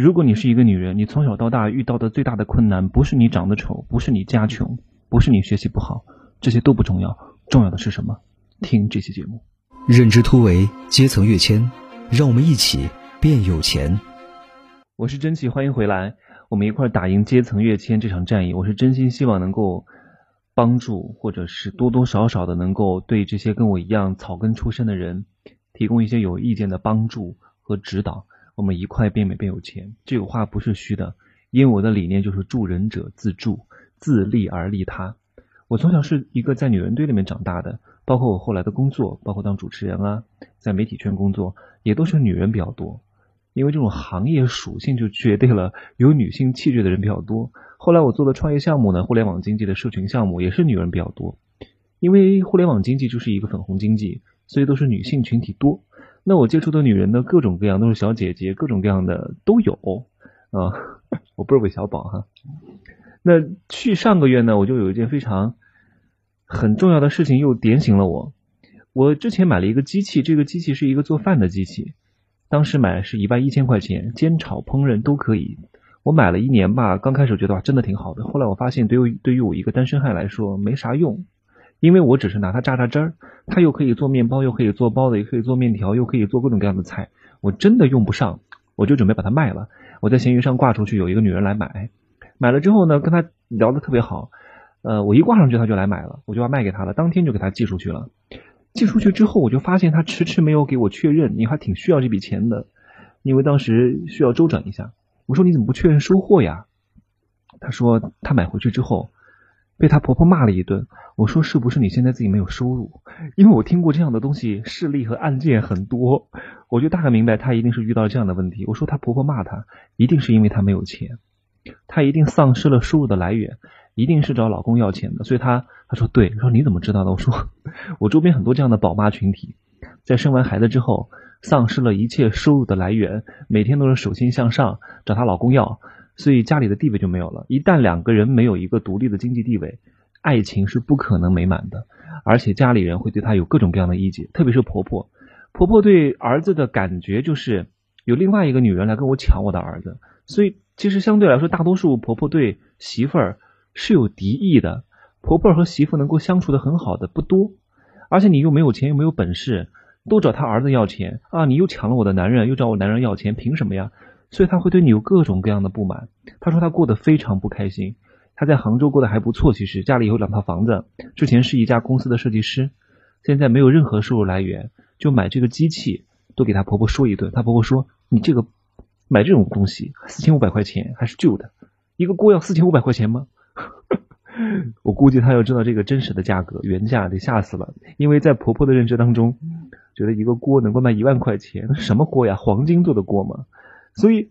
如果你是一个女人，你从小到大遇到的最大的困难，不是你长得丑，不是你家穷，不是你学习不好，这些都不重要，重要的是什么？听这期节目。认知突围，阶层跃迁，让我们一起变有钱。我是真奇，欢迎回来，我们一块打赢阶层跃迁这场战役。我是真心希望能够帮助，或者是多多少少的能够对这些跟我一样草根出身的人提供一些有意见的帮助和指导。我们一块变美变有钱，这个话不是虚的，因为我的理念就是助人者自助，自利而利他。我从小是一个在女人堆里面长大的，包括我后来的工作，包括当主持人啊，在媒体圈工作，也都是女人比较多。因为这种行业属性就决定了有女性气质的人比较多。后来我做的创业项目呢，互联网经济的社群项目也是女人比较多，因为互联网经济就是一个粉红经济，所以都是女性群体多。那我接触的女人呢，各种各样都是小姐姐，各种各样的都有啊。我不是韦小宝哈。那去上个月呢，我就有一件非常很重要的事情又点醒了我。我之前买了一个机器，这个机器是一个做饭的机器，当时买是一万一千块钱，煎炒烹饪都可以。我买了一年吧，刚开始觉得哇真的挺好的，后来我发现对于对于我一个单身汉来说没啥用。因为我只是拿它榨榨汁儿，它又可以做面包，又可以做包子，也可以做面条，又可以做各种各样的菜。我真的用不上，我就准备把它卖了。我在闲鱼上挂出去，有一个女人来买，买了之后呢，跟她聊得特别好。呃，我一挂上去，她就来买了，我就要卖给她了，当天就给她寄出去了。寄出去之后，我就发现她迟迟没有给我确认，你还挺需要这笔钱的，因为当时需要周转一下。我说你怎么不确认收货呀？她说她买回去之后。被她婆婆骂了一顿，我说是不是你现在自己没有收入？因为我听过这样的东西，事例和案件很多，我就大概明白她一定是遇到这样的问题。我说她婆婆骂她，一定是因为她没有钱，她一定丧失了收入的来源，一定是找老公要钱的。所以她她说对，说你怎么知道的？我说 我周边很多这样的宝妈群体，在生完孩子之后，丧失了一切收入的来源，每天都是手心向上找她老公要。所以家里的地位就没有了。一旦两个人没有一个独立的经济地位，爱情是不可能美满的。而且家里人会对她有各种各样的意见，特别是婆婆。婆婆对儿子的感觉就是有另外一个女人来跟我抢我的儿子。所以其实相对来说，大多数婆婆对媳妇儿是有敌意的。婆婆和媳妇能够相处的很好的不多。而且你又没有钱又没有本事，都找他儿子要钱啊！你又抢了我的男人，又找我男人要钱，凭什么呀？所以他会对你有各种各样的不满。他说他过得非常不开心。他在杭州过得还不错，其实家里有两套房子，之前是一家公司的设计师，现在没有任何收入来源，就买这个机器都给他婆婆说一顿。他婆婆说：“你这个买这种东西四千五百块钱还是旧的，一个锅要四千五百块钱吗？” 我估计他要知道这个真实的价格，原价得吓死了。因为在婆婆的认知当中，觉得一个锅能够卖一万块钱，什么锅呀？黄金做的锅吗？所以，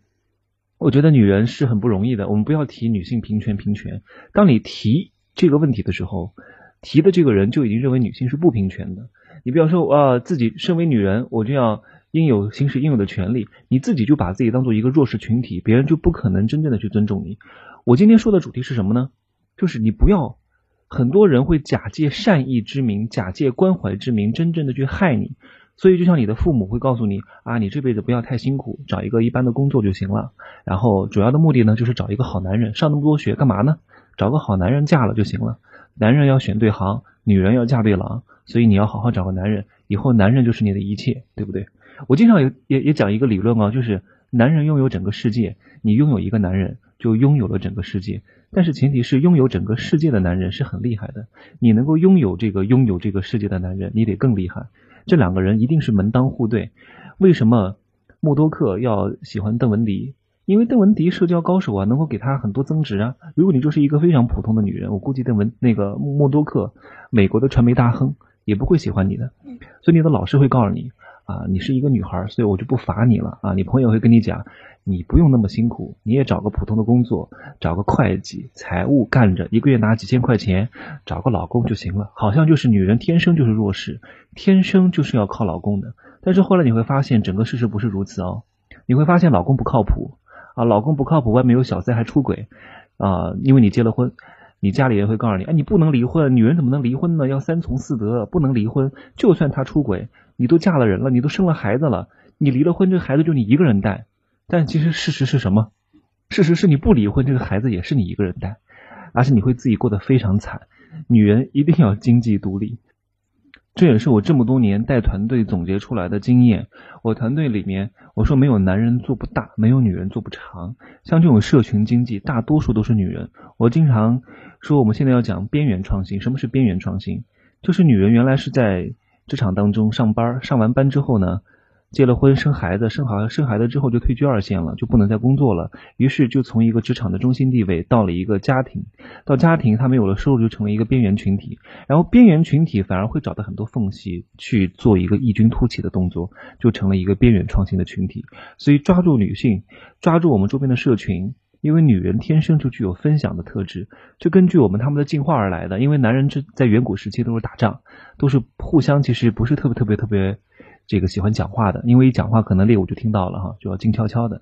我觉得女人是很不容易的。我们不要提女性平权平权。当你提这个问题的时候，提的这个人就已经认为女性是不平权的。你不要说啊，自己身为女人，我就要应有行使应有的权利，你自己就把自己当做一个弱势群体，别人就不可能真正的去尊重你。我今天说的主题是什么呢？就是你不要，很多人会假借善意之名，假借关怀之名，真正的去害你。所以，就像你的父母会告诉你啊，你这辈子不要太辛苦，找一个一般的工作就行了。然后，主要的目的呢，就是找一个好男人。上那么多学干嘛呢？找个好男人嫁了就行了。男人要选对行，女人要嫁对郎。所以你要好好找个男人，以后男人就是你的一切，对不对？我经常也也也讲一个理论啊，就是男人拥有整个世界，你拥有一个男人就拥有了整个世界。但是前提是拥有整个世界的男人是很厉害的，你能够拥有这个拥有这个世界的男人，你得更厉害。这两个人一定是门当户对。为什么默多克要喜欢邓文迪？因为邓文迪社交高手啊，能够给他很多增值啊。如果你就是一个非常普通的女人，我估计邓文那个默多克，美国的传媒大亨也不会喜欢你的。所以你的老师会告诉你。啊，你是一个女孩，所以我就不罚你了啊！你朋友会跟你讲，你不用那么辛苦，你也找个普通的工作，找个会计、财务干着，一个月拿几千块钱，找个老公就行了。好像就是女人天生就是弱势，天生就是要靠老公的。但是后来你会发现，整个事实不是如此哦。你会发现老公不靠谱啊，老公不靠谱，外面有小三还出轨啊，因为你结了婚，你家里人会告诉你，哎，你不能离婚，女人怎么能离婚呢？要三从四德，不能离婚，就算他出轨。你都嫁了人了，你都生了孩子了，你离了婚，这个孩子就你一个人带，但其实事实是什么？事实是你不离婚，这个孩子也是你一个人带，而且你会自己过得非常惨。女人一定要经济独立。这也是我这么多年带团队总结出来的经验。我团队里面，我说没有男人做不大，没有女人做不长。像这种社群经济，大多数都是女人。我经常说，我们现在要讲边缘创新。什么是边缘创新？就是女人原来是在职场当中上班，上完班之后呢？结了婚生孩子，生好生孩子之后就退居二线了，就不能再工作了。于是就从一个职场的中心地位到了一个家庭，到家庭他没有了收入，就成了一个边缘群体。然后边缘群体反而会找到很多缝隙去做一个异军突起的动作，就成了一个边缘创新的群体。所以抓住女性，抓住我们周边的社群，因为女人天生就具有分享的特质，就根据我们他们的进化而来的。因为男人之在远古时期都是打仗，都是互相其实不是特别特别特别。这个喜欢讲话的，因为一讲话可能猎物就听到了哈，就要静悄悄的。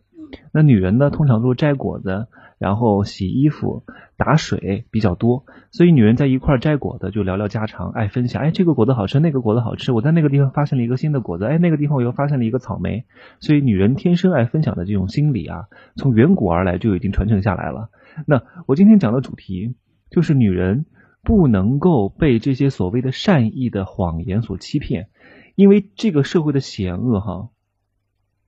那女人呢，通常都是摘果子，然后洗衣服、打水比较多，所以女人在一块摘果子就聊聊家常，爱分享。哎，这个果子好吃，那个果子好吃，我在那个地方发现了一个新的果子，哎，那个地方我又发现了一个草莓。所以女人天生爱分享的这种心理啊，从远古而来就已经传承下来了。那我今天讲的主题就是女人不能够被这些所谓的善意的谎言所欺骗。因为这个社会的险恶，哈，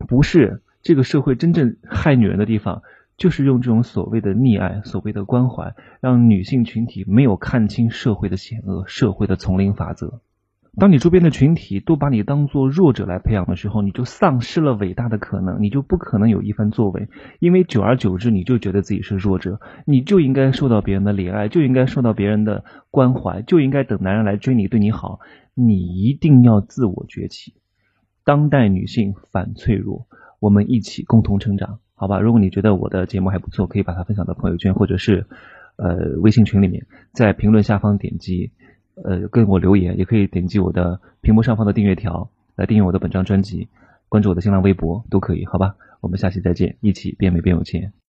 不是这个社会真正害女人的地方，就是用这种所谓的溺爱、所谓的关怀，让女性群体没有看清社会的险恶、社会的丛林法则。当你周边的群体都把你当做弱者来培养的时候，你就丧失了伟大的可能，你就不可能有一番作为。因为久而久之，你就觉得自己是弱者，你就应该受到别人的怜爱，就应该受到别人的关怀，就应该等男人来追你、对你好。你一定要自我崛起，当代女性反脆弱，我们一起共同成长，好吧？如果你觉得我的节目还不错，可以把它分享到朋友圈或者是呃微信群里面，在评论下方点击呃跟我留言，也可以点击我的屏幕上方的订阅条来订阅我的本张专辑，关注我的新浪微博都可以，好吧？我们下期再见，一起变美变有钱。